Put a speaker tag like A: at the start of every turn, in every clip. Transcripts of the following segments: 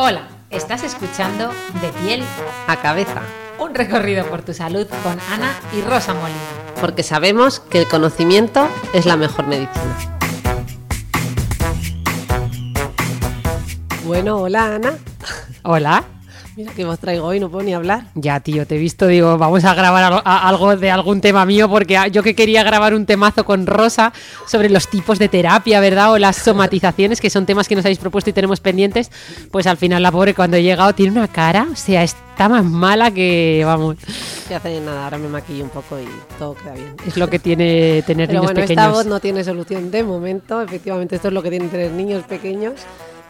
A: Hola, estás escuchando De piel a cabeza, un recorrido por tu salud con Ana y Rosa Molina.
B: Porque sabemos que el conocimiento es la mejor medicina. Bueno, hola Ana.
A: Hola.
B: Mira que os traigo hoy, no puedo ni hablar.
A: Ya, tío, te he visto, digo, vamos a grabar algo, de algún tema mío, porque yo que quería grabar un temazo con Rosa sobre los tipos de terapia, ¿verdad? O las somatizaciones, que son temas que nos habéis propuesto y tenemos pendientes, pues al final la pobre cuando he llegado tiene una cara, o sea, está más mala que, vamos,
B: Que hace nada, ahora me maquillo un poco y todo queda bien.
A: es lo que tiene tener
B: Pero
A: niños
B: bueno,
A: pequeños.
B: esta voz no tiene solución de momento. Efectivamente, esto es lo que tienen tener niños pequeños.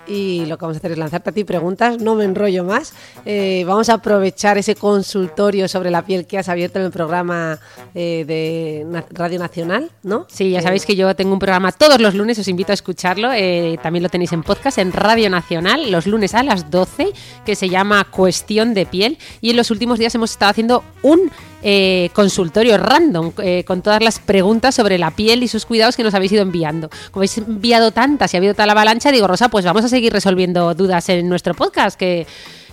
B: Y lo que vamos a hacer es lanzarte a ti preguntas, no me enrollo más. Eh, vamos a aprovechar ese consultorio sobre la piel que has abierto en el programa eh, de Radio Nacional, ¿no?
A: Sí, ya
B: Eh,
A: sabéis que yo tengo un programa todos los lunes, os invito a escucharlo. eh, también lo tenéis en podcast en Radio Nacional, los lunes a las 12, que se llama Cuestión de Piel. Y en los últimos días hemos estado haciendo un eh, consultorio random eh, con todas las preguntas sobre la piel y sus cuidados que nos habéis ido enviando. Como habéis enviado tantas y ha habido tal avalancha, digo, Rosa, pues vamos a seguir resolviendo dudas en nuestro podcast, que,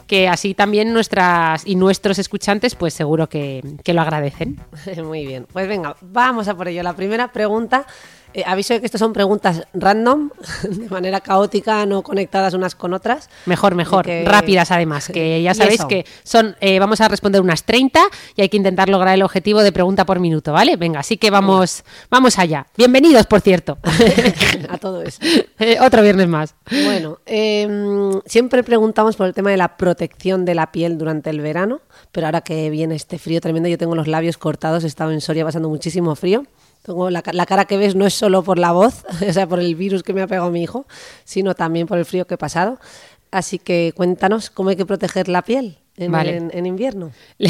A: que así también nuestras y nuestros escuchantes, pues seguro que, que lo agradecen.
B: Muy bien, pues venga, vamos a por ello. La primera pregunta, eh, aviso de que estas son preguntas random, de manera caótica, no conectadas unas con otras.
A: Mejor, mejor.
B: Que-
A: Rápidas además, que ya sabéis que son, eh, vamos a responder unas 30 y hay que intentar lograr el objetivo de pregunta por minuto, ¿vale? Venga, así que vamos, vamos allá. Bienvenidos, por cierto.
B: a todo eso.
A: Eh, Otro viernes más.
B: Bueno, em, siempre preguntamos por el tema de la protección de la piel durante el verano, pero ahora que viene este frío tremendo, yo tengo los labios cortados, he estado en Soria pasando muchísimo frío. Tengo la, la cara que ves no es solo por la voz, o sea, por el virus que me ha pegado mi hijo, sino también por el frío que he pasado. Así que cuéntanos cómo hay que proteger la piel en,
A: Vale.
B: en- en invierno.
A: Le,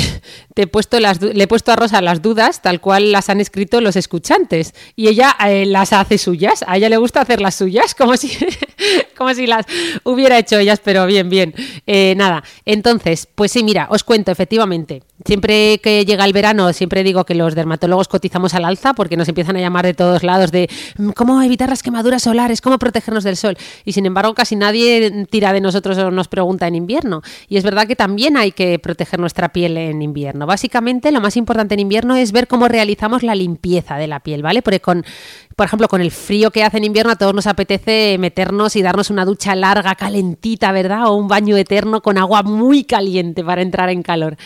A: te he puesto las, le he puesto a Rosa las dudas tal cual las han escrito los escuchantes y ella eh, las hace suyas. A ella le gusta hacer las suyas como si, como si las hubiera hecho ellas, pero bien, bien. Eh, nada, entonces, pues sí, mira, os cuento, efectivamente. Siempre que llega el verano, siempre digo que los dermatólogos cotizamos al alza porque nos empiezan a llamar de todos lados de "Mm, cómo evitar las quemaduras solares, cómo protegernos del sol. Y sin embargo, casi nadie tira de nosotros o nos pregunta en invierno. Y es verdad que también hay que proteger nuestra piel en invierno. Básicamente, lo más importante en invierno es ver cómo realizamos la limpieza de la piel, ¿vale? Porque con, por ejemplo, con el frío que hace en invierno, a todos nos apetece meternos y darnos una ducha larga, calentita, ¿verdad? O un baño eterno con agua muy caliente para entrar en calor.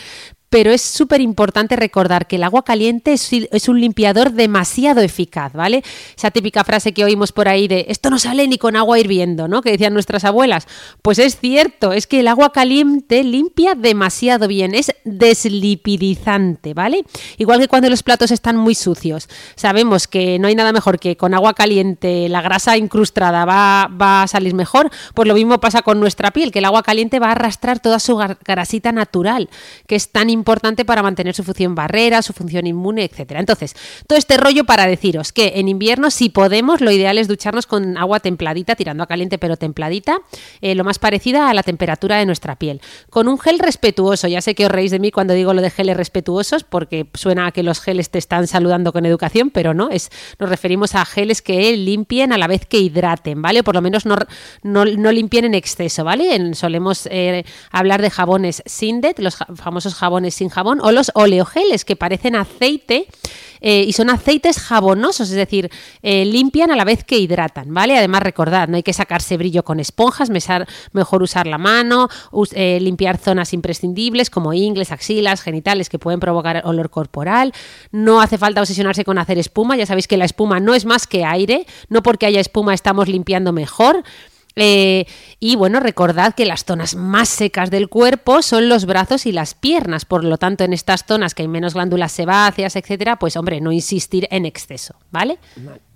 A: Pero es súper importante recordar que el agua caliente es, un limpiador demasiado eficaz, ¿vale? Esa típica frase que oímos por ahí de esto no sale ni con agua hirviendo, ¿no? Que decían nuestras abuelas. Pues es cierto, es que el agua caliente limpia demasiado bien, es deslipidizante, ¿vale? Igual que cuando los platos están muy sucios. Sabemos que no hay nada mejor que con agua caliente la grasa incrustada va, va a salir mejor, pues lo mismo pasa con nuestra piel, que el agua caliente va a arrastrar toda su grasita natural, que es tan importante para mantener su función barrera, su función inmune, etcétera. Entonces, todo este rollo para deciros que en invierno, si podemos, lo ideal es ducharnos con agua templadita, tirando a caliente pero templadita, eh, lo más parecida a la temperatura de nuestra piel. Con un gel respetuoso, ya sé que os reís de mí cuando digo lo de geles respetuosos, porque suena a que los geles te están saludando con educación, pero no, es, nos referimos a geles que limpien a la vez que hidraten, ¿vale? Por lo menos no, no, limpien en exceso, ¿vale? Solemos eh, hablar de jabones Sindet, los famosos jabones sin jabón, o los oleogeles, que parecen aceite eh, y son aceites jabonosos, es decir, eh, limpian a la vez que hidratan, ¿vale? Además, recordad, no hay que sacarse brillo con esponjas, mejor usar la mano, eh, limpiar zonas imprescindibles como ingles, axilas, genitales que pueden provocar olor corporal. No hace falta obsesionarse con hacer espuma, ya sabéis que la espuma no es más que aire, no porque haya espuma estamos limpiando mejor. Eh, y bueno, recordad que las zonas más secas del cuerpo son los brazos y las piernas. Por lo tanto, en estas zonas que hay menos glándulas sebáceas, etcétera, pues hombre, no insistir en exceso, ¿vale?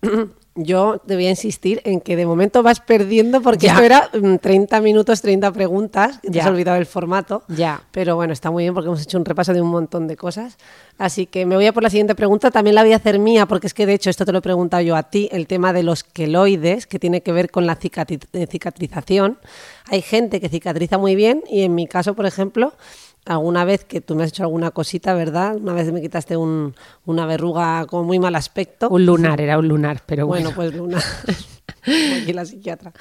B: Yo te voy a insistir en que de momento vas perdiendo porque
A: Ya.
B: esto era mm, 30 minutos, 30 preguntas. que Te has olvidado el formato.
A: Ya.
B: Pero bueno, está muy bien porque hemos hecho un repaso de un montón de cosas. Así que me voy a por la siguiente pregunta. También la voy a hacer mía porque es que de hecho esto te lo he preguntado yo a ti, el tema de los queloides, que tiene que ver con la eh, cicatrización. Hay gente que cicatriza muy bien y en mi caso, por ejemplo, alguna vez que tú me has hecho alguna cosita, ¿verdad? Una vez me quitaste un- una verruga con muy mal aspecto.
A: Un lunar, era un lunar, pero bueno.
B: Bueno, pues Luna, como aquí la psiquiatra.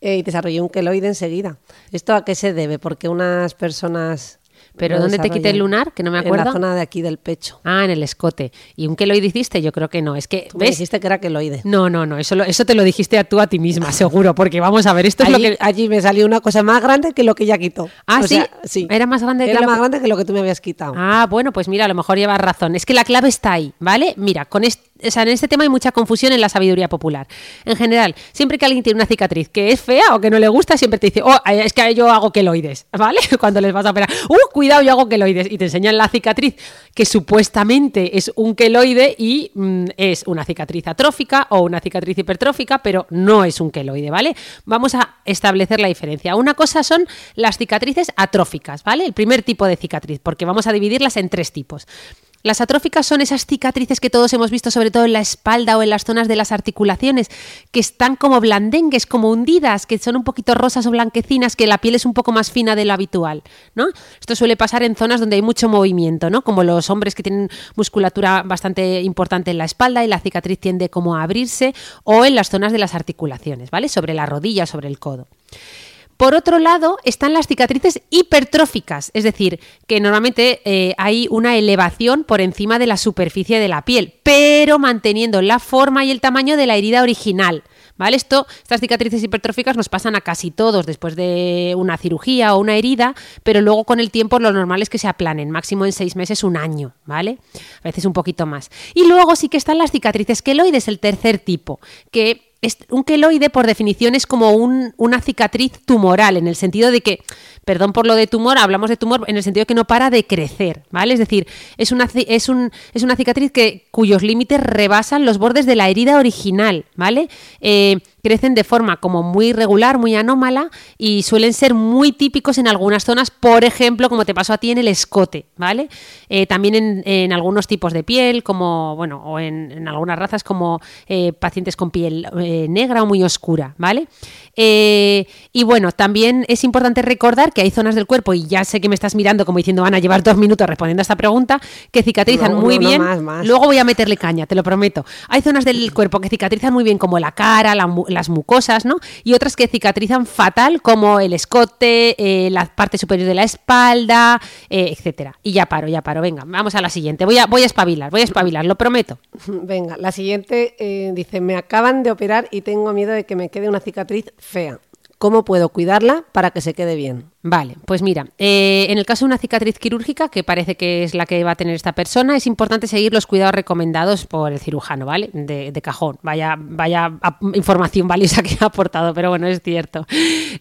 B: Eh, y desarrollé un queloide enseguida. ¿Esto a qué se debe? Porque unas personas...
A: ¿Pero dónde te quité el lunar? Que no me
B: En
A: acuerdo.
B: la zona de aquí del pecho.
A: Ah, en el escote. ¿Y un queloide hiciste? Yo creo que no. Es que,
B: Tú me dijiste que era queloide.
A: No, no, no. Eso, lo- eso te lo dijiste a tú a ti misma, seguro. Porque vamos a ver, esto es lo que...
B: allí me salió una cosa más grande que lo que ya quitó.
A: Ah,
B: O
A: ¿sí?
B: sea, sí.
A: Era más grande que
B: Era
A: lo
B: más
A: que-
B: grande que lo que tú me habías quitado.
A: Ah, bueno, pues mira, a lo mejor llevas razón. Es que la clave está ahí, ¿vale? Mira, con est- o sea, en este tema hay mucha confusión en la sabiduría popular. En general, siempre que alguien tiene una cicatriz que es fea o que no le gusta, siempre te dice, oh, es que yo hago queloides, ¿vale? Cuando les vas a operar, uh, cuidado, yo hago queloides. Y te enseñan la cicatriz que supuestamente es un queloide y mm, es una cicatriz atrófica o una cicatriz hipertrófica, pero no es un queloide, ¿vale? Vamos a establecer la diferencia. Una cosa son las cicatrices atróficas, ¿vale? El primer tipo de cicatriz, porque vamos a dividirlas en tres tipos. Las atróficas son esas cicatrices que todos hemos visto, sobre todo en la espalda o en las zonas de las articulaciones, que están como blandengues, como hundidas, que son un poquito rosas o blanquecinas, que la piel es un poco más fina de lo habitual, ¿no? Esto suele pasar en zonas donde hay mucho movimiento, ¿no? Como los hombres que tienen musculatura bastante importante en la espalda y la cicatriz tiende como a abrirse, o en las zonas de las articulaciones, ¿vale? Sobre la rodilla, sobre el codo. Por otro lado, están las cicatrices hipertróficas, es decir, que normalmente eh, hay una elevación por encima de la superficie de la piel, pero manteniendo la forma y el tamaño de la herida original. ¿Vale? Esto, estas cicatrices hipertróficas nos pasan a casi todos después de una cirugía o una herida, pero luego con el tiempo lo normal es que se aplanen, máximo en seis meses, un año, ¿vale? A veces un poquito más. Y luego sí que están las cicatrices queloides, el tercer tipo, que un queloide, por definición, es como un- una cicatriz tumoral, en el sentido de que, perdón por lo de tumor, hablamos de tumor en el sentido de que no para de crecer, ¿vale? Es decir, es una, es un- es una cicatriz que, cuyos límites rebasan los bordes de la herida original, ¿vale? Eh, crecen de forma como muy regular, muy anómala y suelen ser muy típicos en algunas zonas, por ejemplo, como te pasó a ti en el escote, ¿vale? Eh, también en, en algunos tipos de piel, como, bueno, o en, en algunas razas como eh, pacientes con piel eh, negra o muy oscura, ¿vale? Y bueno, también es importante recordar que hay zonas del cuerpo, y ya sé que me estás mirando como diciendo, van a llevar dos minutos respondiendo a esta pregunta, que cicatrizan
B: No,
A: muy
B: no, no,
A: bien.
B: más, más.
A: Luego voy a meterle caña, te lo prometo. Hay zonas del cuerpo que cicatrizan muy bien, como la cara, la las mucosas, ¿no? Y otras que cicatrizan fatal, como el escote, eh, la parte superior de la espalda, eh, etcétera. Y ya paro, ya paro. Venga, vamos a la siguiente. Voy a, voy a espabilar, voy a espabilar, lo prometo.
B: Venga, la siguiente eh, dice, me acaban de operar y tengo miedo de que me quede una cicatriz fea. ¿Cómo puedo cuidarla para que se quede bien?
A: Vale, pues mira, eh, en el caso de una cicatriz quirúrgica, que parece que es la que va a tener esta persona, es importante seguir los cuidados recomendados por el cirujano, ¿vale? De, de cajón. Vaya, vaya información valiosa que ha aportado, pero bueno, es cierto.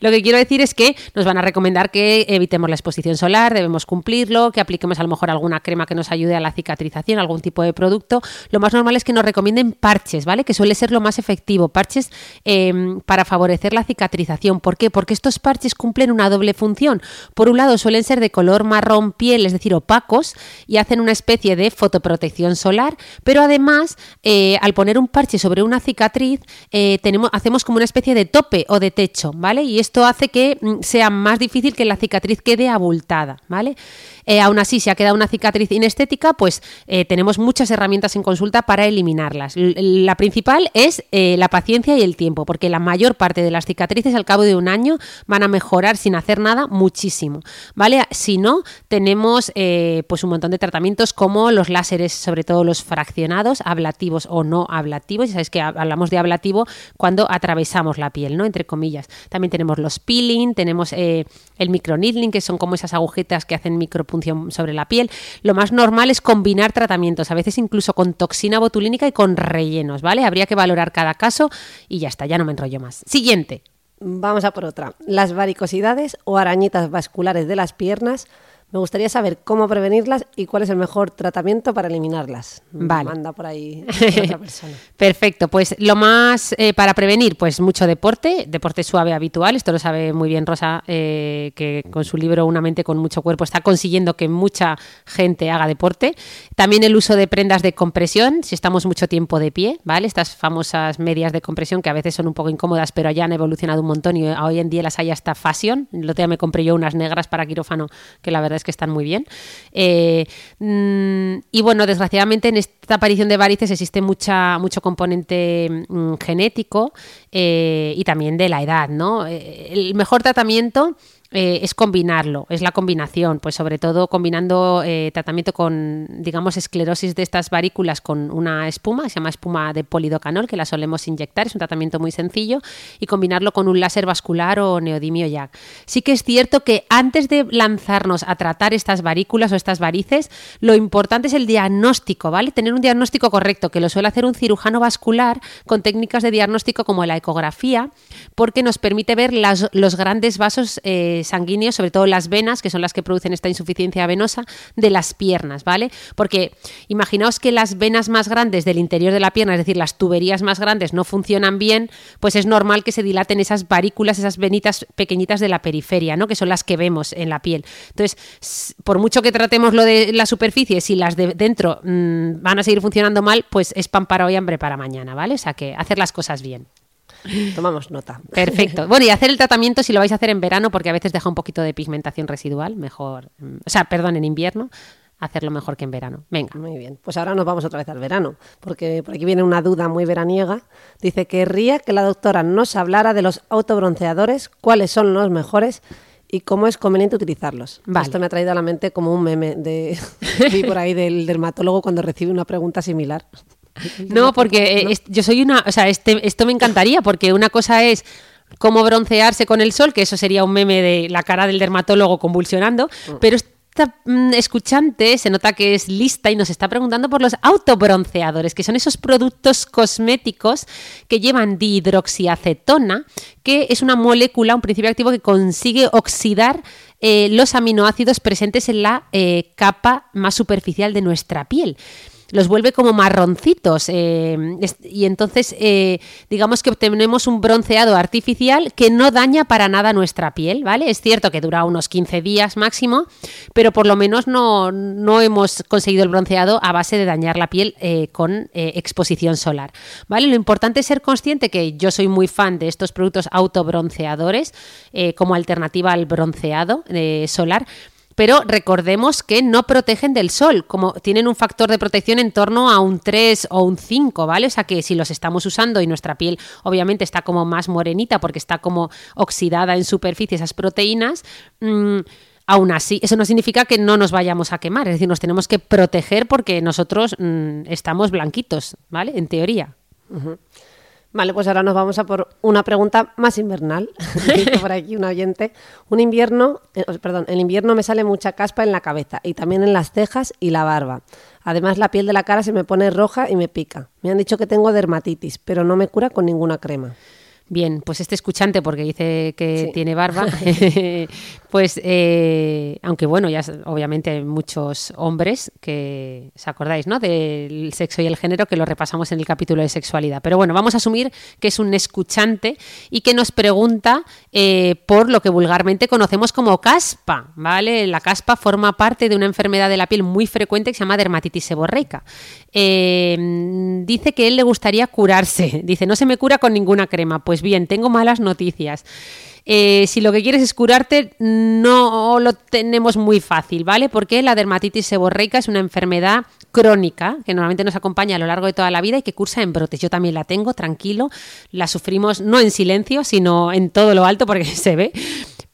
A: Lo que quiero decir es que nos van a recomendar que evitemos la exposición solar, debemos cumplirlo, que apliquemos a lo mejor alguna crema que nos ayude a la cicatrización, algún tipo de producto. Lo más normal es que nos recomienden parches, ¿vale? Que suele ser lo más efectivo, parches eh, para favorecer la cicatrización. ¿Por qué? Porque estos parches cumplen una doble función. Por un lado, suelen ser de color marrón piel, es decir, opacos, y hacen una especie de fotoprotección solar, pero además, eh, al poner un parche sobre una cicatriz, eh, hacemos como una especie de tope o de techo, ¿vale? Y esto hace que mm, sea más difícil que la cicatriz quede abultada, ¿vale? Eh, aún así, si ha quedado una cicatriz inestética, pues tenemos muchas herramientas en consulta para eliminarlas. La principal es la paciencia y el tiempo, porque la mayor parte de las cicatrices al cabo de un año van a mejorar sin hacer nada muchísimo, ¿vale? Si no, tenemos eh, pues un montón de tratamientos como los láseres, sobre todo los fraccionados, ablativos o no ablativos. Ya sabéis que hab- hablamos de ablativo cuando atravesamos la piel, ¿no? Entre comillas. También tenemos los peeling, tenemos eh, el microneedling, que son como esas agujetas que hacen micropunción sobre la piel. Lo más normal es combinar tratamientos, a veces incluso con toxina botulínica y con rellenos, ¿vale? Habría que valorar cada caso y ya está, ya no me enrollo más. Siguiente.
B: Vamos a por otra. Las varicosidades o arañitas vasculares de las piernas Me gustaría saber cómo prevenirlas y cuál es el mejor tratamiento para eliminarlas.
A: Vale.
B: Manda por ahí otra persona.
A: Perfecto, pues lo más eh, para prevenir, pues mucho deporte, deporte suave habitual, esto lo sabe muy bien Rosa, eh, que con su libro Una mente con mucho cuerpo está consiguiendo que mucha gente haga deporte. También el uso de prendas de compresión, si estamos mucho tiempo de pie, ¿vale? Estas famosas medias de compresión que a veces son un poco incómodas, pero ya han evolucionado un montón y hoy en día las hay hasta fashion. El otro día me compré yo unas negras para quirófano que la verdad es que están muy bien. Eh, mm, y bueno, desgraciadamente en esta aparición de varices existe mucha, mucho componente mm, genético eh, y también de la edad, ¿no? Eh, el mejor tratamiento eh, es combinarlo, es la combinación, pues sobre todo combinando eh, tratamiento con, digamos, esclerosis de estas varículas con una espuma, se llama espuma de polidocanol, que la solemos inyectar, es un tratamiento muy sencillo, y combinarlo con un láser vascular o neodimio YAG. Sí que es cierto que antes de lanzarnos a tratar estas varículas o estas varices, lo importante es el diagnóstico, ¿vale? Tener un diagnóstico correcto, que lo suele hacer un cirujano vascular con técnicas de diagnóstico como la ecografía, porque nos permite ver las, los grandes vasos eh, sanguíneos, sobre todo las venas, que son las que producen esta insuficiencia venosa, de las piernas, ¿vale? Porque imaginaos que las venas más grandes del interior de la pierna, es decir, las tuberías más grandes no funcionan bien, pues es normal que se dilaten esas varículas, esas venitas pequeñitas de la periferia, ¿no? Que son las que vemos en la piel. Entonces, por mucho que tratemos lo de la superficie, si las de dentro mmm, van a seguir funcionando mal, pues es pan para hoy, hambre para mañana, ¿vale? O sea que hacer las cosas bien.
B: Tomamos nota.
A: Perfecto. Bueno, y hacer el tratamiento si lo vais a hacer en verano, porque a veces deja un poquito de pigmentación residual, mejor. O sea, perdón, en invierno, hacerlo mejor que en verano. Venga.
B: Muy bien, pues ahora nos vamos otra vez al verano, porque por aquí viene una duda muy veraniega. Dice que querría que la doctora nos hablara de los autobronceadores, cuáles son los mejores y cómo es conveniente utilizarlos.
A: Vale.
B: Esto me ha traído a la mente como un meme de vi por ahí del dermatólogo cuando recibe una pregunta similar.
A: No, porque eh, es- yo soy una, o sea, este, esto me encantaría, porque una cosa es cómo broncearse con el sol, que eso sería un meme de la cara del dermatólogo convulsionando, pero esta mm, escuchante se nota que es lista y nos está preguntando por los autobronceadores, que son esos productos cosméticos que llevan dihidroxiacetona, que es una molécula, un principio activo que consigue oxidar eh, los aminoácidos presentes en la eh, capa más superficial de nuestra piel los vuelve como marroncitos eh, y entonces eh, digamos que obtenemos un bronceado artificial que no daña para nada nuestra piel, ¿vale? Es cierto que dura unos 15 días máximo, pero por lo menos no, no hemos conseguido el bronceado a base de dañar la piel eh, con exposición solar, ¿vale? Lo importante es ser consciente que yo soy muy fan de estos productos autobronceadores como alternativa al bronceado solar, pero recordemos que no protegen del sol, como tienen un factor de protección en torno a un 3 o un 5, ¿vale? O sea que si los estamos usando y nuestra piel obviamente está como más morenita porque está como oxidada en superficie esas proteínas, mmm, Aún así, eso no significa que no nos vayamos a quemar, es decir, nos tenemos que proteger porque nosotros mmm, estamos blanquitos, ¿vale? En teoría.
B: Vale, pues ahora nos vamos a por una pregunta más invernal. Por aquí un oyente. Un invierno, eh, perdón, el invierno me sale mucha caspa en la cabeza y también en las cejas y la barba. Además, la piel de la cara se me pone roja y me pica. Me han dicho que tengo dermatitis, pero no me cura con ninguna crema.
A: Bien, pues este escuchante, porque dice que
B: Sí.
A: tiene barba, pues eh, aunque bueno, ya obviamente hay muchos hombres que, ¿os acordáis, no? Del sexo y el género, que lo repasamos en el capítulo de sexualidad. Pero bueno, vamos a asumir que es un escuchante y que nos pregunta eh, por lo que vulgarmente conocemos como caspa, ¿vale? La caspa forma parte de una enfermedad de la piel muy frecuente que se llama dermatitis seborreica. Eh, dice que él le gustaría curarse. Dice, no se me cura con ninguna crema. Pues bien, tengo malas noticias. Eh, si lo que quieres es curarte, no lo tenemos muy fácil, ¿vale? Porque la dermatitis seborreica es una enfermedad crónica que normalmente nos acompaña a lo largo de toda la vida y que cursa en brotes. Yo también la tengo, tranquilo. La sufrimos no en silencio, sino en todo lo alto porque se ve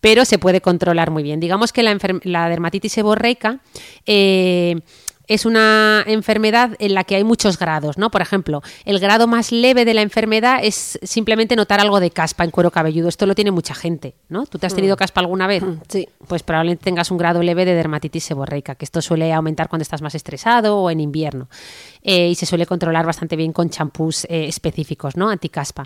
A: pero se puede controlar muy bien. Digamos que la dermatitis seborreica eh, es una enfermedad en la que hay muchos grados, ¿no? Por ejemplo, el grado más leve de la enfermedad es simplemente notar algo de caspa en cuero cabelludo. Esto lo tiene mucha gente, ¿no? ¿Tú te has tenido caspa alguna vez?
B: Sí.
A: Pues probablemente tengas un grado leve de dermatitis seborreica, que esto suele aumentar cuando estás más estresado o en invierno. Eh, y se suele controlar bastante bien con champús eh, específicos, ¿no? Anticaspa.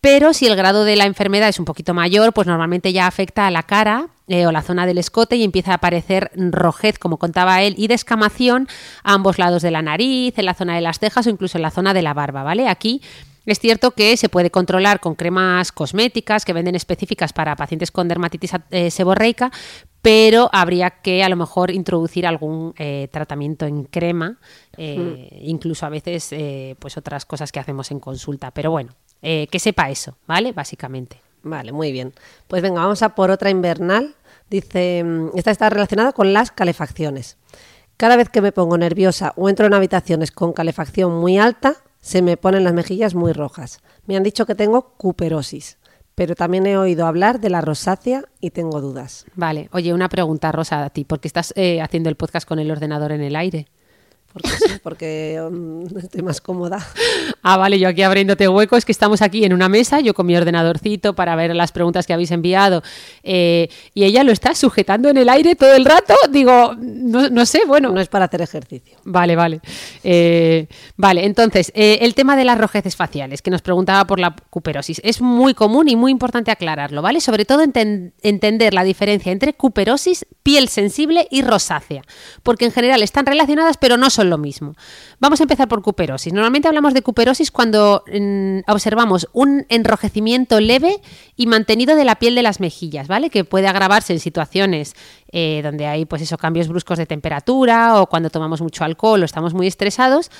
A: Pero si el grado de la enfermedad es un poquito mayor, pues normalmente ya afecta a la cara eh, o la zona del escote y empieza a aparecer rojez, como contaba él, y descamación a ambos lados de la nariz, en la zona de las cejas o incluso en la zona de la barba, ¿vale? Aquí es cierto que se puede controlar con cremas cosméticas que venden específicas para pacientes con dermatitis eh, seborreica, pero habría que a lo mejor introducir algún eh, tratamiento en crema, eh, hmm. incluso a veces pues otras cosas que hacemos en consulta. Pero bueno, que sepa eso, ¿vale? Básicamente.
B: Vale, muy bien. Pues venga, vamos a por otra invernal. Dice, mm, esta está relacionada con las calefacciones. Cada vez que me pongo nerviosa o entro en habitaciones con calefacción muy alta, se me ponen las mejillas muy rojas. Me han dicho que tengo cuperosis, pero también he oído hablar de la rosácea y tengo dudas.
A: Vale, oye, una pregunta, Rosa, a ti, ¿por qué estás eh, haciendo el podcast con el ordenador en el aire?
B: Porque sí, porque um, estoy más cómoda.
A: Ah, vale, yo aquí abriéndote hueco, es que estamos aquí en una mesa, yo con mi ordenadorcito para ver las preguntas que habéis enviado, eh, y ella lo está sujetando en el aire todo el rato. Digo, no, sé, bueno.
B: No es para hacer ejercicio.
A: Vale, vale. Eh, vale, entonces, eh, el tema de las rojeces faciales, que nos preguntaba por la cuperosis, es muy común y muy importante aclararlo, ¿vale? Sobre todo entender la diferencia entre cuperosis, piel sensible y rosácea, porque en general están relacionadas, pero no son lo mismo. Vamos a empezar por cuperosis. Normalmente hablamos de cuperosis cuando mm, observamos un enrojecimiento leve y mantenido de la piel de las mejillas, ¿vale? Que puede agravarse en situaciones eh, donde hay pues esos cambios bruscos de temperatura o cuando tomamos mucho alcohol o estamos muy estresados,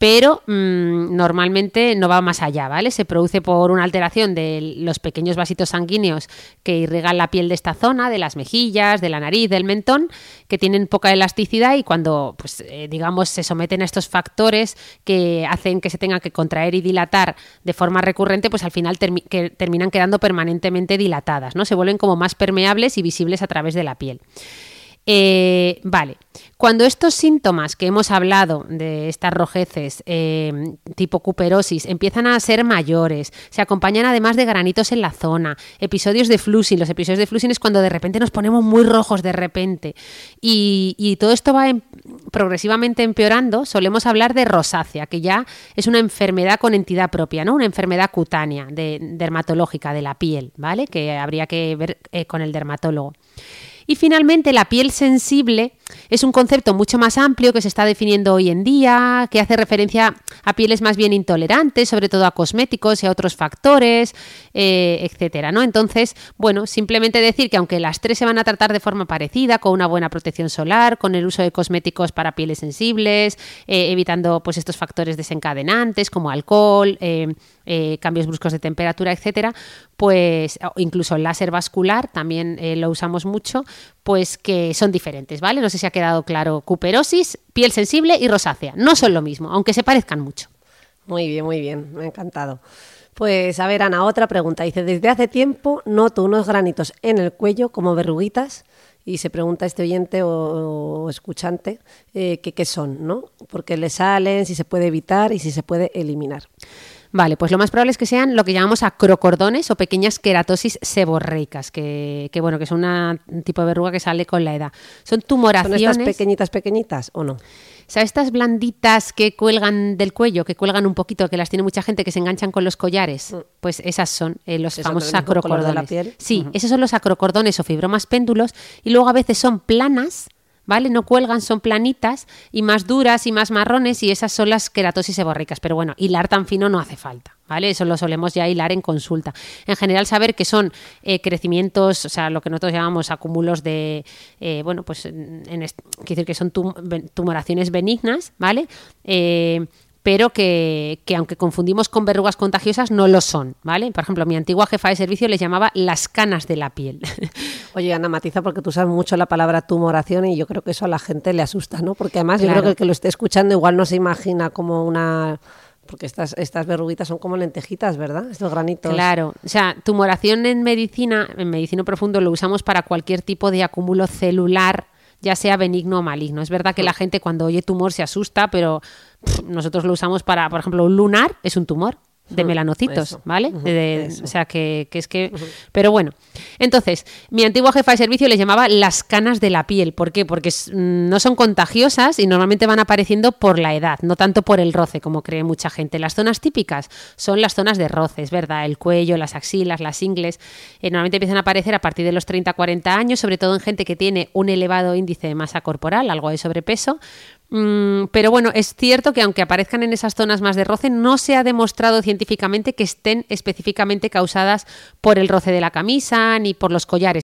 A: pero mm, normalmente no va más allá, ¿vale? Se produce por una alteración de los pequeños vasitos sanguíneos que irrigan la piel de esta zona, de las mejillas, de la nariz, del mentón, que tienen poca elasticidad y cuando, pues, eh, digamos, se someten a estos factores que hacen que se tengan que contraer y dilatar de forma recurrente, pues al final que terminan quedando permanentemente dilatadas, ¿no? Se vuelven como más permeables y visibles a través de la piel. Eh, vale, cuando estos síntomas que hemos hablado de estas rojeces eh, tipo cuperosis empiezan a ser mayores, se acompañan además de granitos en la zona, episodios de flushing, los episodios de flushing es cuando de repente nos ponemos muy rojos de repente y, todo esto va em, progresivamente empeorando, solemos hablar de rosácea, que ya es una enfermedad con entidad propia, ¿no? Una enfermedad cutánea, de, dermatológica de la piel, ¿vale? Que habría que ver eh, con el dermatólogo. Y finalmente, la piel sensible es un concepto mucho más amplio que se está definiendo hoy en día, que hace referencia a pieles más bien intolerantes, sobre todo a cosméticos y a otros factores, eh, etcétera. ¿no? Entonces, bueno, simplemente decir que aunque las tres se van a tratar de forma parecida, con una buena protección solar, con el uso de cosméticos para pieles sensibles, eh, evitando pues estos factores desencadenantes como alcohol, eh, cambios bruscos de temperatura, etcétera, pues incluso el láser vascular también lo usamos mucho, pues que son diferentes, ¿vale? No sé si ha quedado claro. Cuperosis, piel sensible y rosácea. No son lo mismo, aunque se parezcan mucho.
B: Muy bien, muy bien, me ha encantado. Pues a ver, Ana, otra pregunta. Dice, desde hace tiempo noto unos granitos en el cuello como verruguitas y se pregunta este oyente o, escuchante eh, qué son, ¿no? ¿Por qué le salen, si se puede evitar y si se puede eliminar.
A: Vale, pues lo más probable es que sean lo que llamamos acrocordones o pequeñas queratosis seborreicas, que, bueno, que son un tipo de verruga que sale con la edad. Son tumoraciones.
B: ¿Son estas pequeñitas, pequeñitas o no?
A: O sea, estas blanditas que cuelgan del cuello, que cuelgan un poquito, que las tiene mucha gente, que se enganchan con los collares, mm. pues esas son eh, los famosos acrocordones. la piel? Sí, esos son los acrocordones o fibromas péndulos, y luego a veces son planas ¿vale? No cuelgan, son planitas y más duras y más marrones y esas son las queratosis seborreicas. Pero bueno, hilar tan fino no hace falta. ¿Vale? Eso lo solemos ya hilar en consulta. En general, saber que son eh, crecimientos, o sea, lo que nosotros llamamos acúmulos de, eh, bueno, pues, en, decir que son tumoraciones benignas, ¿vale? Eh, pero que, aunque confundimos con verrugas contagiosas, no lo son, ¿vale? Por ejemplo, mi antigua jefa de servicio les llamaba las canas de la piel.
B: Oye, Ana, matiza porque tú sabes mucho la palabra tumoración y yo creo que eso a la gente le asusta, ¿no? Porque además yo creo que el que lo esté escuchando igual no se imagina como una porque estas, estas verruguitas son como lentejitas, ¿verdad? Estos granitos.
A: Claro, o sea, tumoración en medicina, en medicina profundo lo usamos para cualquier tipo de acúmulo celular, ya sea benigno o maligno. Es verdad que la gente cuando oye tumor se asusta, pero nosotros lo usamos para, por ejemplo, un lunar es un tumor. de melanocitos,
B: eso.
A: ¿vale? De- o sea, que, que es que... Pero bueno, entonces, mi antigua jefa de servicio les llamaba las canas de la piel. ¿Por qué? Porque mm, no son contagiosas y normalmente van apareciendo por la edad, no tanto por el roce, como cree mucha gente. Las zonas típicas son las zonas de roce, es verdad, el cuello, las axilas, las ingles. eh, normalmente empiezan a aparecer a partir de los 30-40 años, sobre todo en gente que tiene un elevado índice de masa corporal, algo de sobrepeso. Mm, pero bueno, es cierto que aunque aparezcan en esas zonas más de roce, no se ha demostrado científicamente que estén específicamente causadas por el roce de la camisa ni por los collares.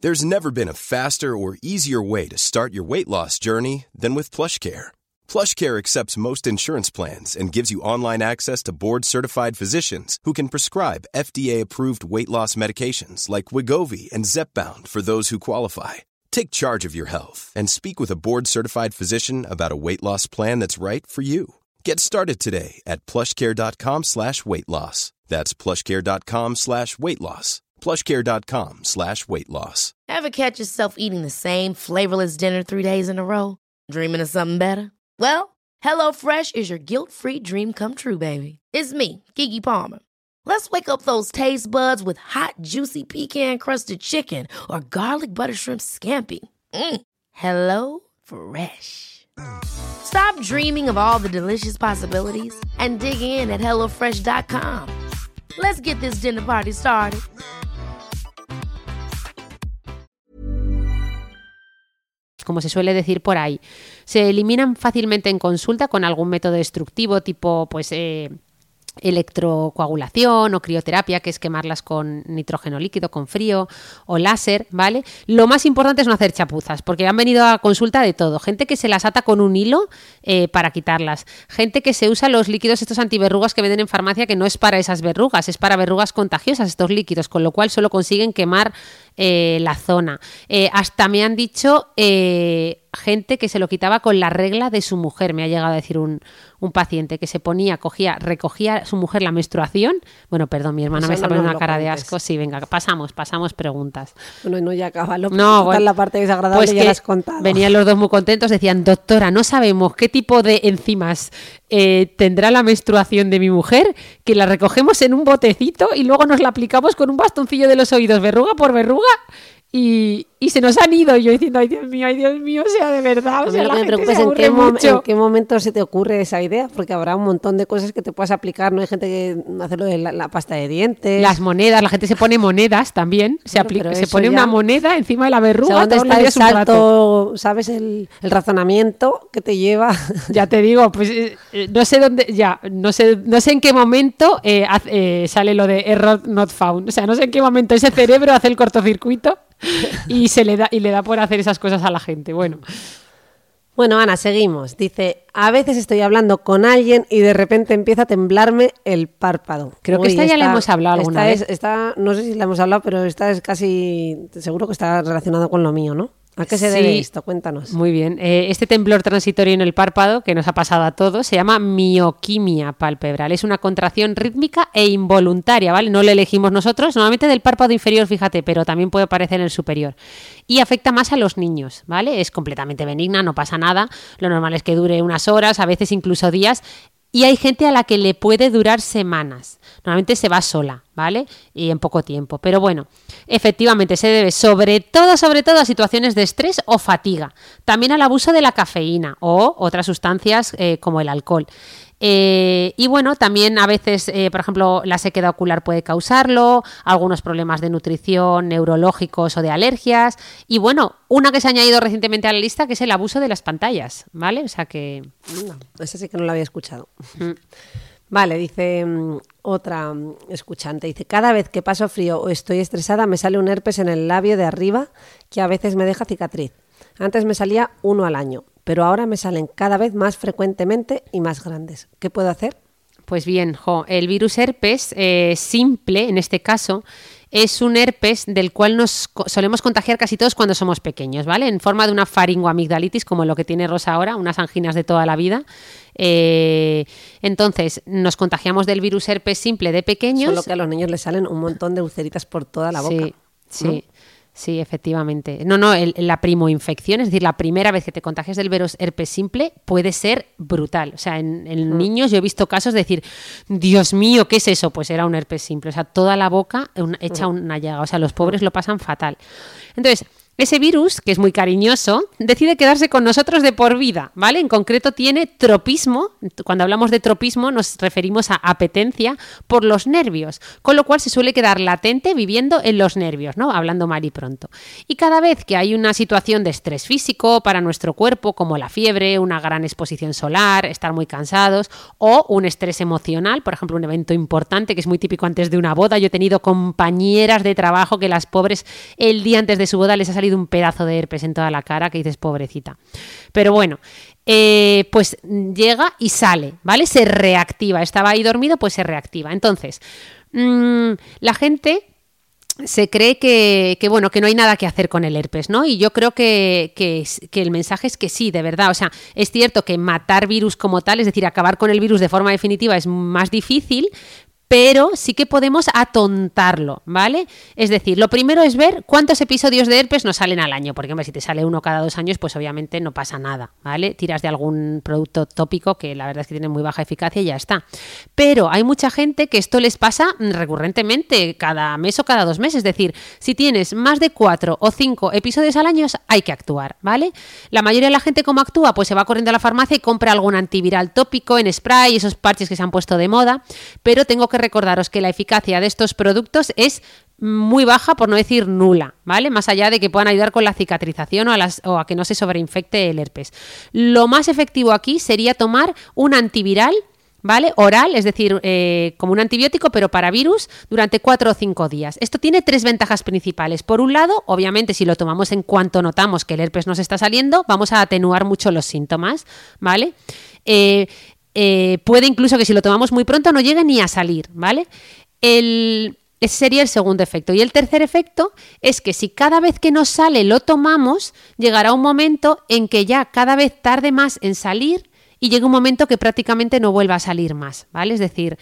C: There's never been a faster or easier way to start your weight loss journey than with PlushCare. PlushCare accepts most insurance plans and gives you online access to board-certified physicians who can prescribe FDA-approved weight loss medications like Wigovi and Zepbound for those who qualify. Take charge of your health and speak with a board-certified physician about a weight loss plan that's right for you. Get started today at plushcare.com slash weight loss. That's plushcare.com slash weight loss. plushcare.com slash weight loss.
D: Ever catch yourself eating the same flavorless dinner three days in a row? Dreaming of something better? Well, HelloFresh is your guilt-free dream come true, baby. It's me, Kiki Palmer. Let's wake up those taste buds with hot, juicy pecan-crusted chicken or garlic butter shrimp scampi. Mm. Hello Fresh. Stop dreaming of all the delicious possibilities and dig in at HelloFresh.com. Let's get this dinner party started.
A: como se suele decir por ahí. Se eliminan fácilmente en consulta con algún método destructivo tipo pues eh, electrocoagulación o crioterapia, que es quemarlas con nitrógeno líquido, con frío o láser, ¿vale? Lo más importante es no hacer chapuzas, porque han venido a consulta de todo. Gente que se las ata con un hilo eh, para quitarlas. Gente que se usa los líquidos estos antiverrugas que venden en farmacia, que no es para esas verrugas, es para verrugas contagiosas estos líquidos, con lo cual solo consiguen quemar eh, la zona. Eh, hasta me han dicho gente que se lo quitaba con la regla de su mujer, me ha llegado a decir un, un paciente que se ponía, cogía, recogía su mujer la menstruación. Bueno, perdón, mi hermana
B: Eso
A: me está
B: no
A: poniendo una cara de asco. Sí, venga, pasamos, pasamos preguntas.
B: Bueno, no, ya acaba. Lo
A: No, bueno,
B: la parte desagradable ya
A: que
B: la has contado.
A: Venían los dos muy contentos, decían, doctora, no sabemos qué tipo de enzimas eh, tendrá la menstruación de mi mujer, que la recogemos en un botecito y luego nos la aplicamos con un bastoncillo de los oídos, verruga por verruga. Y, y se nos han ido. Y yo diciendo, ay Dios mío, ay Dios mío, o sea, de verdad. O sea, la
B: me
A: gente se
B: en qué,
A: aburre
B: mom-
A: mucho.
B: en qué momento se te ocurre esa idea, porque habrá un montón de cosas que te puedas aplicar, ¿no? Hay gente que hace lo de la, la pasta de dientes.
A: Las monedas, la gente se pone monedas también. Se, aplica, se pone
B: ya-
A: una moneda encima de la
B: O
A: verruga.
B: sea, ¿dónde está el salto, sabes, el, el razonamiento que te lleva?
A: Ya te digo, pues eh, eh, no sé dónde, ya, no sé, no sé en qué momento eh, eh, sale lo de error not found. O sea, no sé en qué momento ese cerebro hace el cortocircuito y se le da, y le da por hacer esas cosas a la gente. Bueno,
B: Bueno, Ana, seguimos. Dice, a veces estoy hablando con alguien y de repente empieza a temblarme el párpado.
A: Creo que esta ya la hemos hablado alguna
B: esta
A: vez.
B: es- esta- no sé si la hemos hablado, pero esta es casi, seguro que está relacionado con lo mío, ¿no? ¿A qué se debe esto? Cuéntanos.
A: muy bien. Eh, este temblor transitorio en el párpado que nos ha pasado a todos se llama mioquimia palpebral. Es una contracción rítmica e involuntaria, ¿vale? No lo elegimos nosotros, normalmente del párpado inferior, fíjate, pero también puede aparecer en el superior. Y afecta más a los niños, ¿vale? Es completamente benigna, no pasa nada. Lo normal es que dure unas horas, a veces incluso días. Y hay gente a la que le puede durar semanas. Normalmente se va sola, ¿vale? Y en poco tiempo. Pero bueno, efectivamente se debe sobre todo, sobre todo a situaciones de estrés o fatiga. También al abuso de la cafeína o otras sustancias eh, como el alcohol. Eh, y bueno, también a veces, eh, por ejemplo, la sequedad ocular puede causarlo, algunos problemas de nutrición, neurológicos o de alergias. Y bueno, una que se ha añadido recientemente a la lista, que es el abuso de las pantallas, ¿vale? O sea que...
B: No, esa sí que no la había escuchado. Vale, dice mm, otra mm, escuchante, dice, cada vez que paso frío o estoy estresada me sale un herpes en el labio de arriba que a veces me deja cicatriz. Antes me salía uno al año, pero ahora me salen cada vez más frecuentemente y más grandes. ¿Qué puedo hacer?
A: Pues bien, jo, el virus herpes eh, simple, en este caso, es un herpes del cual nos solemos contagiar casi todos cuando somos pequeños, ¿vale? En forma de una faringoamigdalitis, como lo que tiene Rosa ahora, unas anginas de toda la vida. Eh, entonces, nos contagiamos del virus herpes simple de pequeños.
B: Solo que a los niños les salen un montón de ulceritas por toda la boca.
A: Sí, sí. Sí, efectivamente. No, no, el- la primoinfección, es decir, la primera vez que te contagias del virus herpes simple puede ser brutal. O sea, en, en niños yo he visto casos de decir, Dios mío, ¿qué es eso? Pues era un herpes simple. O sea, toda la boca una- hecha una llaga. O sea, los pobres lo pasan fatal. Entonces, ese virus, que es muy cariñoso, decide quedarse con nosotros de por vida, ¿vale? En concreto tiene tropismo. Cuando hablamos de tropismo nos referimos a apetencia por los nervios, con lo cual se suele quedar latente viviendo en los nervios, ¿no? Hablando mal y pronto. Y cada vez que hay una situación de estrés físico para nuestro cuerpo, como la fiebre, una gran exposición solar, estar muy cansados, o un estrés emocional, por ejemplo, un evento importante que es muy típico antes de una boda. Yo he tenido compañeras de trabajo que las pobres el día antes de su boda les ha salido un pedazo de herpes en toda la cara que dices pobrecita. Pero bueno, eh, pues llega y sale, ¿vale? Se reactiva. Estaba ahí dormido, pues se reactiva. Entonces, mm, la gente se cree que, que, bueno, que no hay nada que hacer con el herpes, ¿no? Y yo creo que, que, que el mensaje es que sí, de verdad. O sea, es cierto que matar virus como tal, es decir, acabar con el virus de forma definitiva es más difícil, pero sí que podemos atontarlo, ¿vale? Es decir, lo primero es ver cuántos episodios de herpes nos salen al año, porque hombre, si te sale uno cada dos años, pues obviamente no pasa nada, ¿vale? Tiras de algún producto tópico que la verdad es que tiene muy baja eficacia y ya está. Pero hay mucha gente que esto les pasa recurrentemente, cada mes o cada dos meses, es decir, si tienes más de cuatro o cinco episodios al año, hay que actuar, ¿vale? La mayoría de la gente, ¿cómo actúa? Pues se va corriendo a la farmacia y compra algún antiviral tópico en spray, esos parches que se han puesto de moda, pero tengo que recordaros que la eficacia de estos productos es muy baja, por no decir nula, ¿vale? Más allá de que puedan ayudar con la cicatrización o a, que no se sobreinfecte el herpes. Lo más efectivo aquí sería tomar un antiviral ¿vale? Oral, es decir, eh, como un antibiótico, pero para virus, durante cuatro o cinco días. Esto tiene tres ventajas principales. Por un lado, obviamente, si lo tomamos en cuanto notamos que el herpes nos está saliendo, vamos a atenuar mucho los síntomas, ¿vale? Eh, eh, puede incluso que si lo tomamos muy pronto no llegue ni a salir, ¿vale? El, ese sería el segundo efecto. Y el tercer efecto es que si cada vez que nos sale lo tomamos, llegará un momento en que ya cada vez tarde más en salir y llega un momento que prácticamente no vuelva a salir más, ¿vale? Es decir,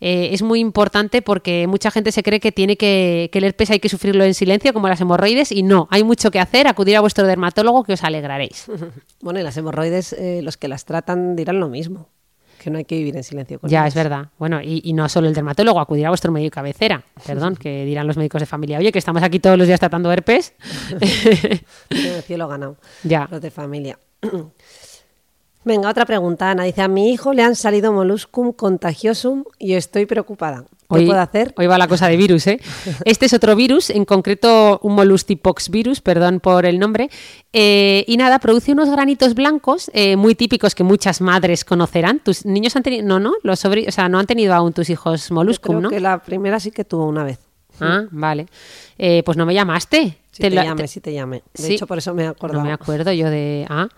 A: eh, es muy importante porque mucha gente se cree que tiene que, que el herpes hay que sufrirlo en silencio, como las hemorroides, y no, hay mucho que hacer, acudir a vuestro dermatólogo que os alegraréis.
B: Bueno, y las hemorroides, eh, los que las tratan dirán lo mismo, que no hay que vivir en silencio con
A: Ya, es verdad. Bueno, y, y no solo el dermatólogo, acudir a vuestro médico cabecera, perdón, que dirán los médicos de familia, oye, que estamos aquí todos los días tratando herpes.
B: El cielo ganado.
A: Ya.
B: Los de familia. Venga, otra pregunta, Ana. Dice, a mi hijo le han salido molluscum contagiosum y estoy preocupada. ¿Qué
A: Hoy,
B: puedo hacer?
A: Hoy va la cosa de virus, ¿eh? Este es otro virus, en concreto un Mollustipox virus, perdón por el nombre. eh, y nada, produce unos granitos blancos eh, muy típicos que muchas madres conocerán. ¿Tus niños han tenido.? No, no, los sobri- o sea, no han tenido aún tus hijos Molluscum,
B: Creo
A: ¿no?
B: que la primera sí que tuvo una vez.
A: Ah, vale. Eh, pues no me llamaste.
B: Te, llame,
A: te-
B: sí te llame. De
A: Sí.
B: hecho, por eso me he acordado.
A: No me acuerdo yo de. Ah,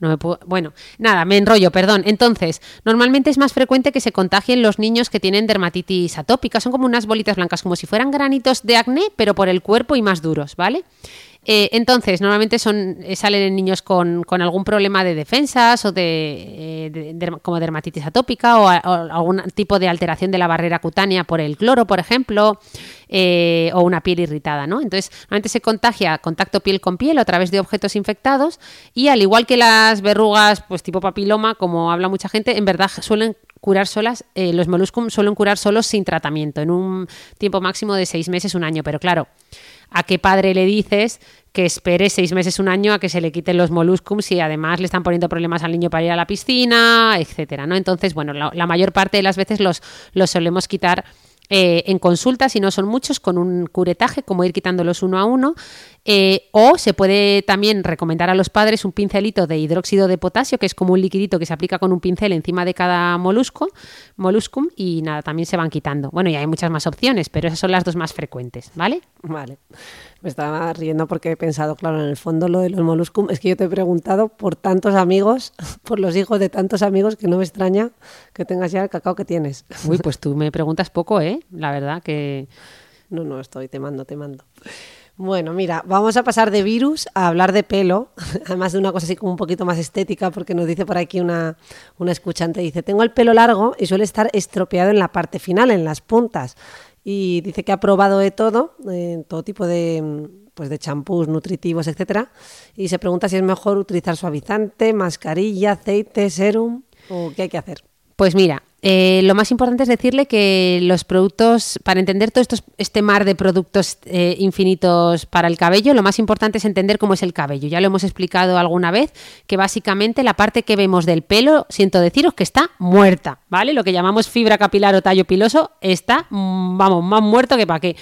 A: no me puedo. Bueno, nada, me enrollo, perdón. Entonces, normalmente es más frecuente que se contagien los niños que tienen dermatitis atópica. Son como unas bolitas blancas, como si fueran granitos de acné, pero por el cuerpo y más duros, ¿vale? Eh, entonces, normalmente son, eh, salen en niños con, con algún problema de defensas o de, eh, de- como dermatitis atópica o, o algún tipo de alteración de la barrera cutánea por el cloro, por ejemplo, eh, o una piel irritada, ¿no? Entonces, normalmente se contagia contacto piel con piel o a través de objetos infectados y al igual que las verrugas, pues tipo papiloma, como habla mucha gente, en verdad suelen curar solas, eh, los moluscum suelen curar solos sin tratamiento, en un tiempo máximo de seis meses, un año, pero claro, ¿a qué padre le dices que espere seis meses, un año a que se le quiten los moluscums y además le están poniendo problemas al niño para ir a la piscina, etcétera, ¿no? Entonces, bueno, la, la mayor parte de las veces los, los solemos quitar eh, en consulta, si no son muchos, con un curetaje, como ir quitándolos uno a uno. eh, o se puede también recomendar a los padres un pincelito de hidróxido de potasio, que es como un liquidito que se aplica con un pincel encima de cada molusco, moluscum, y nada, también se van quitando. Bueno, y hay muchas más opciones, pero esas son las dos más frecuentes, ¿vale?
B: Vale. Me estaba riendo porque he pensado, claro, en el fondo lo de los moluscum es que yo te he preguntado por tantos amigos, por los hijos de tantos amigos, que no me extraña que tengas ya el cacao que tienes.
A: Uy, pues tú me preguntas poco, ¿eh? La verdad que...
B: No, no, estoy, te mando, te mando. Bueno, mira, vamos a pasar de virus a hablar de pelo, además de una cosa así como un poquito más estética, porque nos dice por aquí una, una escuchante, dice, tengo el pelo largo y suele estar estropeado en la parte final, en las puntas. Y dice que ha probado de todo, eh, todo tipo de, pues de champús nutritivos, etcétera, y se pregunta si es mejor utilizar suavizante, mascarilla, aceite, serum o qué hay que hacer.
A: Pues mira, eh, lo más importante es decirle que los productos, para entender todo esto, este mar de productos eh, infinitos para el cabello, lo más importante es entender cómo es el cabello. Ya lo hemos explicado alguna vez, que básicamente la parte que vemos del pelo, siento deciros que está muerta, ¿vale? Lo que llamamos fibra capilar o tallo piloso está, mm, vamos, más muerto que para qué.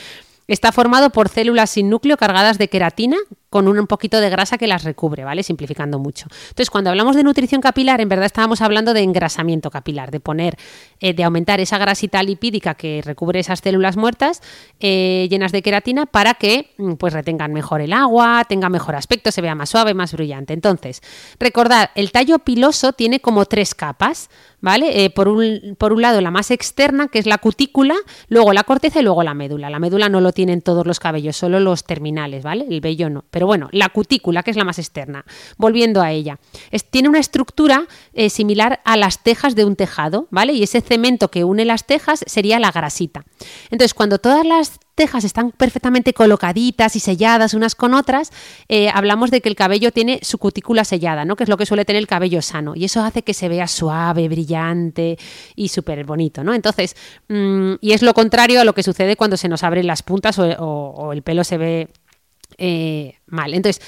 A: Está formado por células sin núcleo cargadas de queratina con un poquito de grasa que las recubre, ¿vale? Simplificando mucho. Entonces, cuando hablamos de nutrición capilar, en verdad estábamos hablando de engrasamiento capilar, de poner, eh, de aumentar esa grasita lipídica que recubre esas células muertas eh, llenas de queratina para que mm, pues retengan mejor el agua, tenga mejor aspecto, se vea más suave, más brillante. Entonces, recordad, el tallo piloso tiene como tres capas, ¿vale? Eh, por, un, por un lado la más externa, que es la cutícula, luego la corteza y luego la médula. La médula no lo tienen todos los cabellos, solo los terminales, ¿vale? El vello no. Bueno, la cutícula, que es la más externa. Volviendo a ella. tiene una estructura eh, similar a las tejas de un tejado, ¿vale? Y ese cemento que une las tejas sería la grasita. Entonces, cuando todas las tejas están perfectamente colocaditas y selladas unas con otras, eh, hablamos de que el cabello tiene su cutícula sellada, ¿no? que es lo que suele tener el cabello sano. Y eso hace que se vea suave, brillante y súper bonito. ¿no? Entonces, mm, y es lo contrario a lo que sucede cuando se nos abren las puntas o, el pelo se ve eh, mal. Entonces,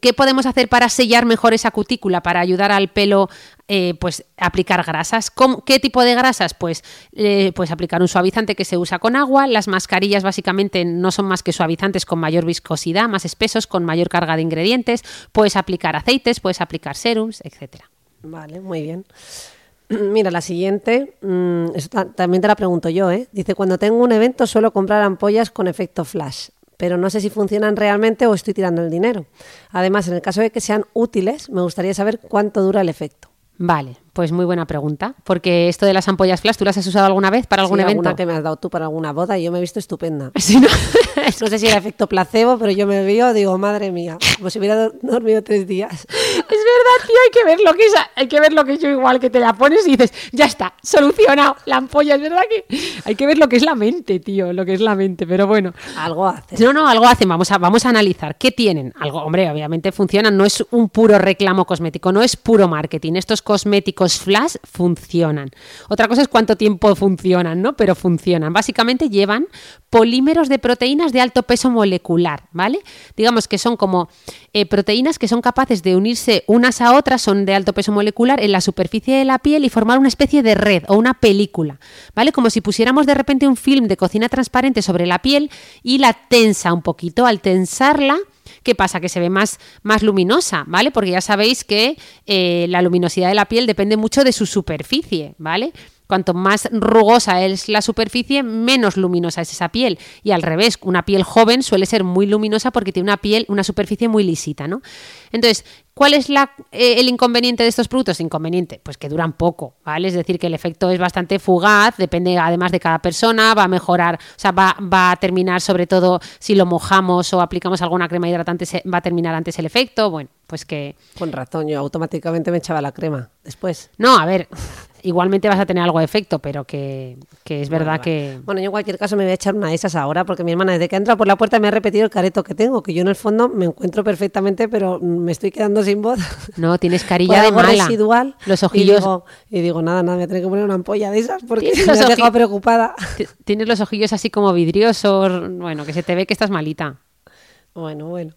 A: ¿Qué podemos hacer para sellar mejor esa cutícula, para ayudar al pelo, eh, pues aplicar grasas? ¿Qué tipo de grasas? Pues, eh, pues aplicar un suavizante que se usa con agua. Las mascarillas básicamente no son más que suavizantes con mayor viscosidad, más espesos, con mayor carga de ingredientes. Puedes aplicar aceites, puedes aplicar serums, etcétera.
B: Vale, muy bien. Mira, la siguiente, mm, también te la pregunto yo, ¿eh? Dice, cuando tengo un evento suelo comprar ampollas con efecto flash pero no sé si funcionan realmente o estoy tirando el dinero. Además, en el caso de que sean útiles, me gustaría saber cuánto dura el efecto.
A: Vale, pues muy buena pregunta, porque esto de las ampollas flash, ¿tú las has usado alguna vez para algún
B: sí,
A: evento?
B: Alguna que me has dado tú para alguna boda y yo me he visto estupenda. ¿no? sé si era efecto placebo, pero yo me veo, digo, madre mía, como si hubiera dormido tres días.
A: Es verdad, tío, hay que ver lo que es, hay que ver lo que yo igual que te la pones y dices, ya está, solucionado, la ampolla, es verdad que hay que ver lo que es la mente, tío, lo que es la mente, pero bueno.
B: Algo hacen.
A: No, no, algo hacen, vamos a, vamos a analizar, ¿qué tienen? Algo, hombre, obviamente funcionan, no es un puro reclamo cosmético, no es puro marketing, estos cosméticos flash funcionan. Otra cosa es cuánto tiempo funcionan, ¿no? Pero funcionan. Básicamente llevan polímeros de proteínas de alto peso molecular, ¿vale? Digamos que son como eh, proteínas que son capaces de unirse unas a otras, son de alto peso molecular en la superficie de la piel y formar una especie de red o una película, ¿vale? Como si pusiéramos de repente un film de cocina transparente sobre la piel y la tensa un poquito. Al tensarla, ¿Qué pasa? Que se ve más, más luminosa, ¿vale? Porque ya sabéis que eh, la luminosidad de la piel depende mucho de su superficie, ¿vale? Cuanto más rugosa es la superficie, menos luminosa es esa piel. Y al revés, una piel joven suele ser muy luminosa porque tiene una piel, una superficie muy lisita, ¿no? Entonces, ¿cuál es la, eh, el inconveniente de estos productos? Inconveniente, pues que duran poco, ¿vale? Es decir, que el efecto es bastante fugaz, depende además de cada persona, va a mejorar, o sea, va, va a terminar sobre todo si lo mojamos o aplicamos alguna crema hidratante, va a terminar antes el efecto, bueno, pues que...
B: Con razón, yo automáticamente me echaba la crema después.
A: No, a ver, igualmente vas a tener algo de efecto, pero que, es verdad que...
B: Bueno, yo en cualquier caso me voy a echar una de esas ahora, porque mi hermana desde que entra por la puerta me ha repetido el careto que tengo, que yo en el fondo me encuentro perfectamente, pero me estoy quedando sin voz.
A: No, tienes carilla de mala.
B: residual.
A: Los ojillos...
B: Y digo, nada, nada, me voy a que poner una ampolla de esas porque me has dejado preocupada.
A: Tienes los ojillos así como vidriosos, bueno, que se te ve que estás malita.
B: Bueno, bueno.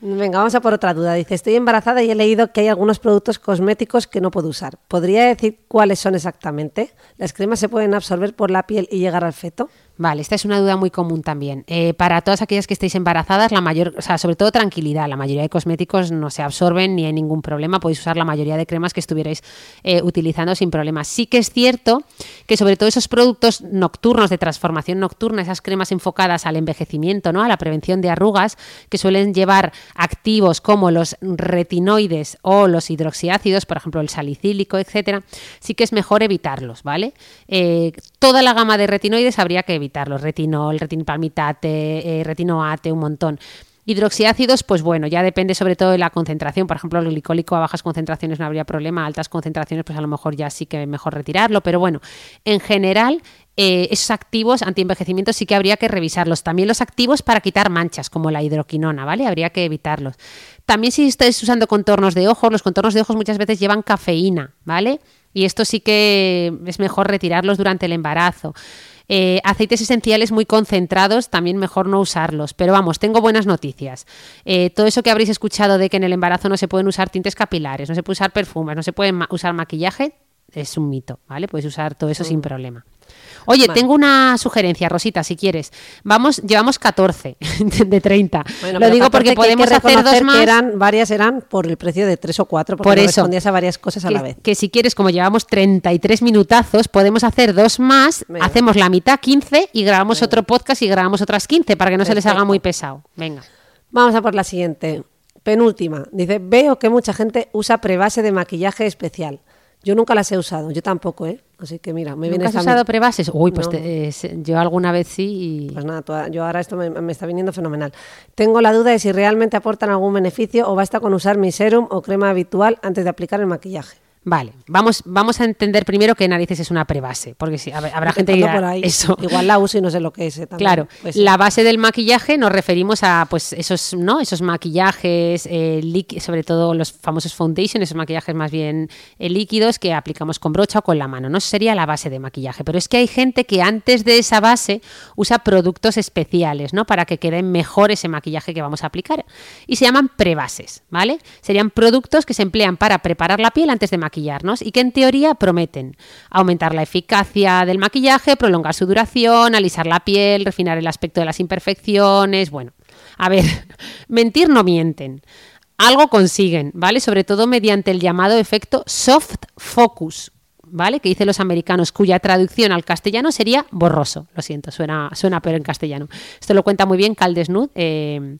B: Venga, vamos a por otra duda. Dice, estoy embarazada y he leído que hay algunos productos cosméticos que no puedo usar. ¿Podría decir cuáles son exactamente? ¿Las cremas se pueden absorber por la piel y llegar al feto?
A: Vale, esta es una duda muy común también. Eh, para todas aquellas que estéis embarazadas, la mayor, o sea, sobre todo tranquilidad, la mayoría de cosméticos no se absorben ni hay ningún problema, podéis usar la mayoría de cremas que estuvierais eh, utilizando sin problema. Sí que es cierto que sobre todo esos productos nocturnos de transformación nocturna, esas cremas enfocadas al envejecimiento, ¿no? a la prevención de arrugas, que suelen llevar activos como los retinoides o los hidroxiácidos, por ejemplo el salicílico, etcétera, sí que es mejor evitarlos, ¿vale? Eh, toda la gama de retinoides habría que evitar evitarlos, retinol, retinipalmitate, eh, retinoate, un montón. Hidroxiácidos, pues bueno, ya depende sobre todo de la concentración. Por ejemplo, el glicólico a bajas concentraciones no habría problema, a altas concentraciones, pues a lo mejor ya sí que mejor retirarlo. Pero bueno, en general, eh, esos activos anti-envejecimiento sí que habría que revisarlos. También los activos para quitar manchas, como la hidroquinona, ¿vale? Habría que evitarlos. También si estáis usando contornos de ojos, los contornos de ojos muchas veces llevan cafeína, ¿vale? Y esto sí que es mejor retirarlos durante el embarazo. Eh, aceites esenciales muy concentrados, también mejor no usarlos. Pero vamos, tengo buenas noticias. Eh, todo eso que habréis escuchado de que en el embarazo no se pueden usar tintes capilares, no se puede usar perfumes, no se puede usar maquillaje, es un mito, ¿vale? Puedes usar todo eso sin problema. Oye, tengo una sugerencia, Rosita, si quieres. Vamos, llevamos 14 de 30. Lo digo porque podemos hacer dos más.
B: eran, varias eran por el precio de tres o cuatro, porque por eso, respondías a varias cosas a
A: la
B: vez.
A: Que si quieres, como llevamos 33 minutazos, podemos hacer dos más, hacemos la mitad 15 y grabamos otro podcast y grabamos otras 15 para que no se les haga muy pesado. Venga.
B: Vamos a por la siguiente. Penúltima. Dice, veo que mucha gente usa prebase de maquillaje especial. Yo nunca las he usado, yo tampoco, ¿eh? Así que mira, me viene
A: ¿Nunca has usado prebases? Uy, pues yo alguna vez sí.
B: Pues nada, yo ahora esto me, me, está viniendo fenomenal. Tengo la duda de si realmente aportan algún beneficio o basta con usar mi serum o crema habitual antes de aplicar el maquillaje.
A: Vale, vamos, vamos a entender primero qué narices es una prebase, porque si, habrá gente que dirá eso.
B: Igual la uso y no sé lo que es. Eh,
A: claro, la base del maquillaje nos referimos a pues esos, ¿no? esos maquillajes, eh, sobre todo los famosos foundation, esos maquillajes más bien eh, líquidos que aplicamos con brocha o con la mano. No sería la base de maquillaje, pero es que hay gente que antes de esa base usa productos especiales, ¿no? Para que quede mejor ese maquillaje que vamos a aplicar. Y se llaman prebases, ¿vale? Serían productos que se emplean para preparar la piel antes de maquillar y que en teoría prometen aumentar la eficacia del maquillaje, prolongar su duración, alisar la piel, refinar el aspecto de las imperfecciones. Bueno, a ver, mentir no mienten. Algo consiguen, ¿vale? Sobre todo mediante el llamado efecto soft focus, ¿vale? Que dicen los americanos, cuya traducción al castellano sería borroso. Lo siento, suena, suena peor en castellano. Esto lo cuenta muy bien Caldesnud. Eh,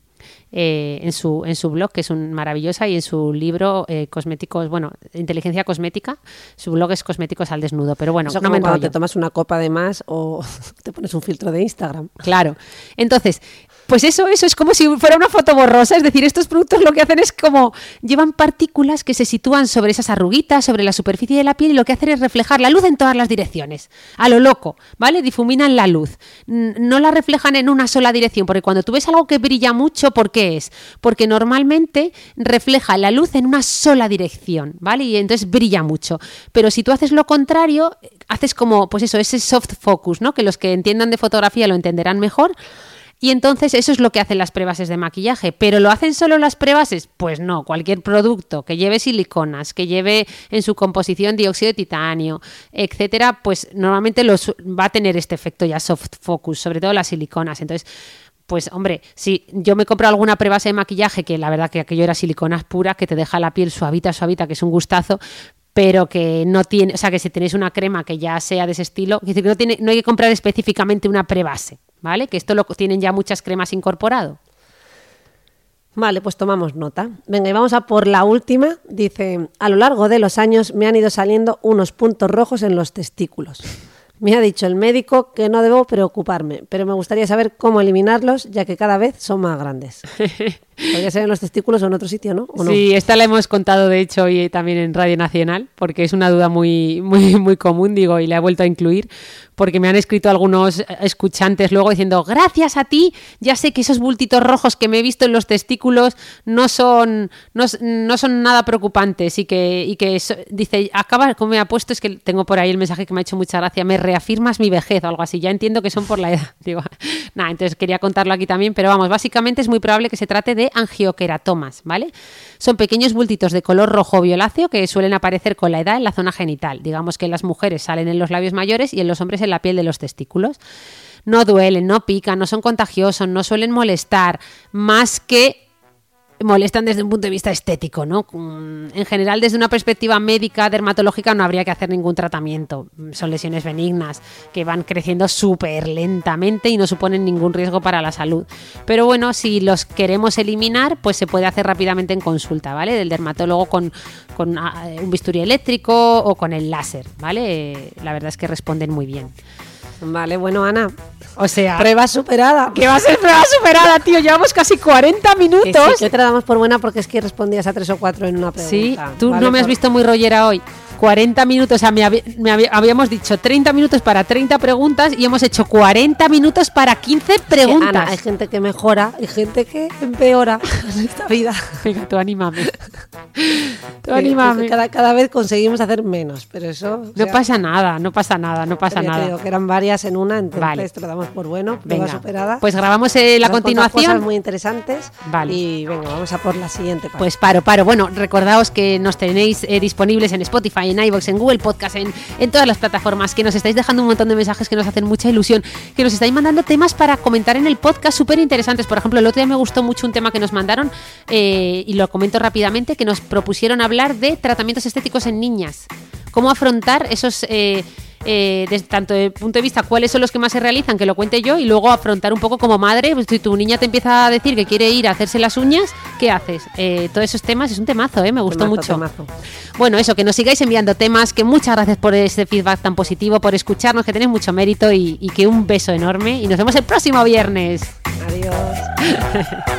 A: eh, en, su, en su blog, que es un maravillosa, y en su libro eh, Cosméticos, bueno, Inteligencia Cosmética, su blog es Cosméticos al Desnudo. Pero bueno,
B: no me cuando te tomas una copa de más o te pones un filtro de Instagram.
A: Claro. Entonces, pues eso, eso es como si fuera una foto borrosa, es decir, estos productos lo que hacen es como llevan partículas que se sitúan sobre esas arruguitas, sobre la superficie de la piel y lo que hacen es reflejar la luz en todas las direcciones, a lo loco, ¿vale? Difuminan la luz, no la reflejan en una sola dirección, porque cuando tú ves algo que brilla mucho, ¿por qué es? Porque normalmente refleja la luz en una sola dirección, ¿vale? Y entonces brilla mucho. Pero si tú haces lo contrario, haces como, pues eso, ese soft focus, ¿no? Que los que entiendan de fotografía lo entenderán mejor y entonces eso es lo que hacen las prebases de maquillaje. ¿Pero lo hacen solo las prebases? Pues no, cualquier producto que lleve siliconas, que lleve en su composición dióxido de titanio, etcétera, pues normalmente los, va a tener este efecto ya soft focus, sobre todo las siliconas. Entonces, pues hombre, si yo me compro alguna prebase de maquillaje, que la verdad que aquello era siliconas pura, que te deja la piel suavita, suavita, que es un gustazo, pero que no tiene, o sea, que si tenéis una crema que ya sea de ese estilo, que no, tiene, no hay que comprar específicamente una prebase, ¿vale? Que esto lo tienen ya muchas cremas incorporado.
B: Vale, pues tomamos nota. Venga, y vamos a por la última. Dice, a lo largo de los años me han ido saliendo unos puntos rojos en los testículos. Me ha dicho el médico que no debo preocuparme, pero me gustaría saber cómo eliminarlos, ya que cada vez son más grandes. Podría ser en los testículos o en otro sitio, ¿no?
A: Sí, esta la hemos contado de hecho hoy también en Radio Nacional, porque es una duda muy, muy, muy común, digo, y la he vuelto a incluir, porque me han escrito algunos escuchantes luego diciendo, gracias a ti, ya sé que esos bultitos rojos que me he visto en los testículos no son, no, son nada preocupantes y que, y que dice, acaba, como me ha puesto, es que tengo por ahí el mensaje que me ha hecho mucha gracia, me reafirmas mi vejez o algo así, ya entiendo que son por la edad. Digo, nada, entonces quería contarlo aquí también, pero vamos, básicamente es muy probable que se trate de angioqueratomas, ¿vale? Son pequeños bultitos de color rojo violáceo que suelen aparecer con la edad en la zona genital. Digamos que en las mujeres salen en los labios mayores y en los hombres en la piel de los testículos. No duelen, no pican, no son contagiosos, no suelen molestar, más que molestan desde un punto de vista estético, ¿no? En general, desde una perspectiva médica, dermatológica, no habría que hacer ningún tratamiento. Son lesiones benignas que van creciendo súper lentamente y no suponen ningún riesgo para la salud. Pero bueno, si los queremos eliminar, pues se puede hacer rápidamente en consulta, ¿vale? Del dermatólogo con, con ah, un bisturí eléctrico o con el láser, ¿vale? La verdad es que responden muy bien.
B: Vale, bueno, Ana.
A: O sea.
B: Prueba superada.
A: Que va a ser prueba superada, tío. Llevamos casi 40 minutos.
B: Sí, te damos por buena porque es que respondías a tres o cuatro en una pregunta.
A: Sí, tú no me has visto muy rollera hoy. 40 minutos, o sea, me, habí- me habí- habíamos dicho 30 minutos para 30 preguntas y hemos hecho 40 minutos para 15 preguntas.
B: Ana, hay gente que mejora y gente que empeora en esta vida.
A: Venga, tú anímame. Tú anímame.
B: Cada, cada vez conseguimos hacer menos, pero eso... o
A: No
B: sea,
A: pasa nada, no pasa nada, no pasa
B: ya te
A: nada.
B: digo que eran varias en una, entonces
A: Vale.
B: te lo damos por bueno, prueba
A: Venga,
B: superada.
A: pues grabamos eh, la
B: Nos
A: continuación.
B: cosas muy interesantes.
A: Vale.
B: Y venga, vamos a por la siguiente. parte.
A: Pues paro, paro. Bueno, recordaos que nos tenéis eh, disponibles en Spotify, en iVoox, en Google Podcast, en, en todas las plataformas, que nos estáis dejando un montón de mensajes que nos hacen mucha ilusión, que nos estáis mandando temas para comentar en el podcast súper interesantes. Por ejemplo, el otro día me gustó mucho un tema que nos mandaron, eh, y lo comento rápidamente, que nos propusieron hablar de tratamientos estéticos en niñas. Cómo afrontar esos... eh, eh, desde tanto el punto de vista cuáles son los que más se realizan, que lo cuente yo, y luego afrontar un poco como madre, pues, si tu niña te empieza a decir que quiere ir a hacerse las uñas, ¿qué haces? Eh, todos esos temas es un temazo, ¿eh? me gustó
B: Temazo,
A: mucho.
B: temazo.
A: Bueno, eso, que nos sigáis enviando temas, que muchas gracias por ese feedback tan positivo, por escucharnos, que tenéis mucho mérito y, y que un beso enorme y nos vemos el próximo viernes.
B: Adiós.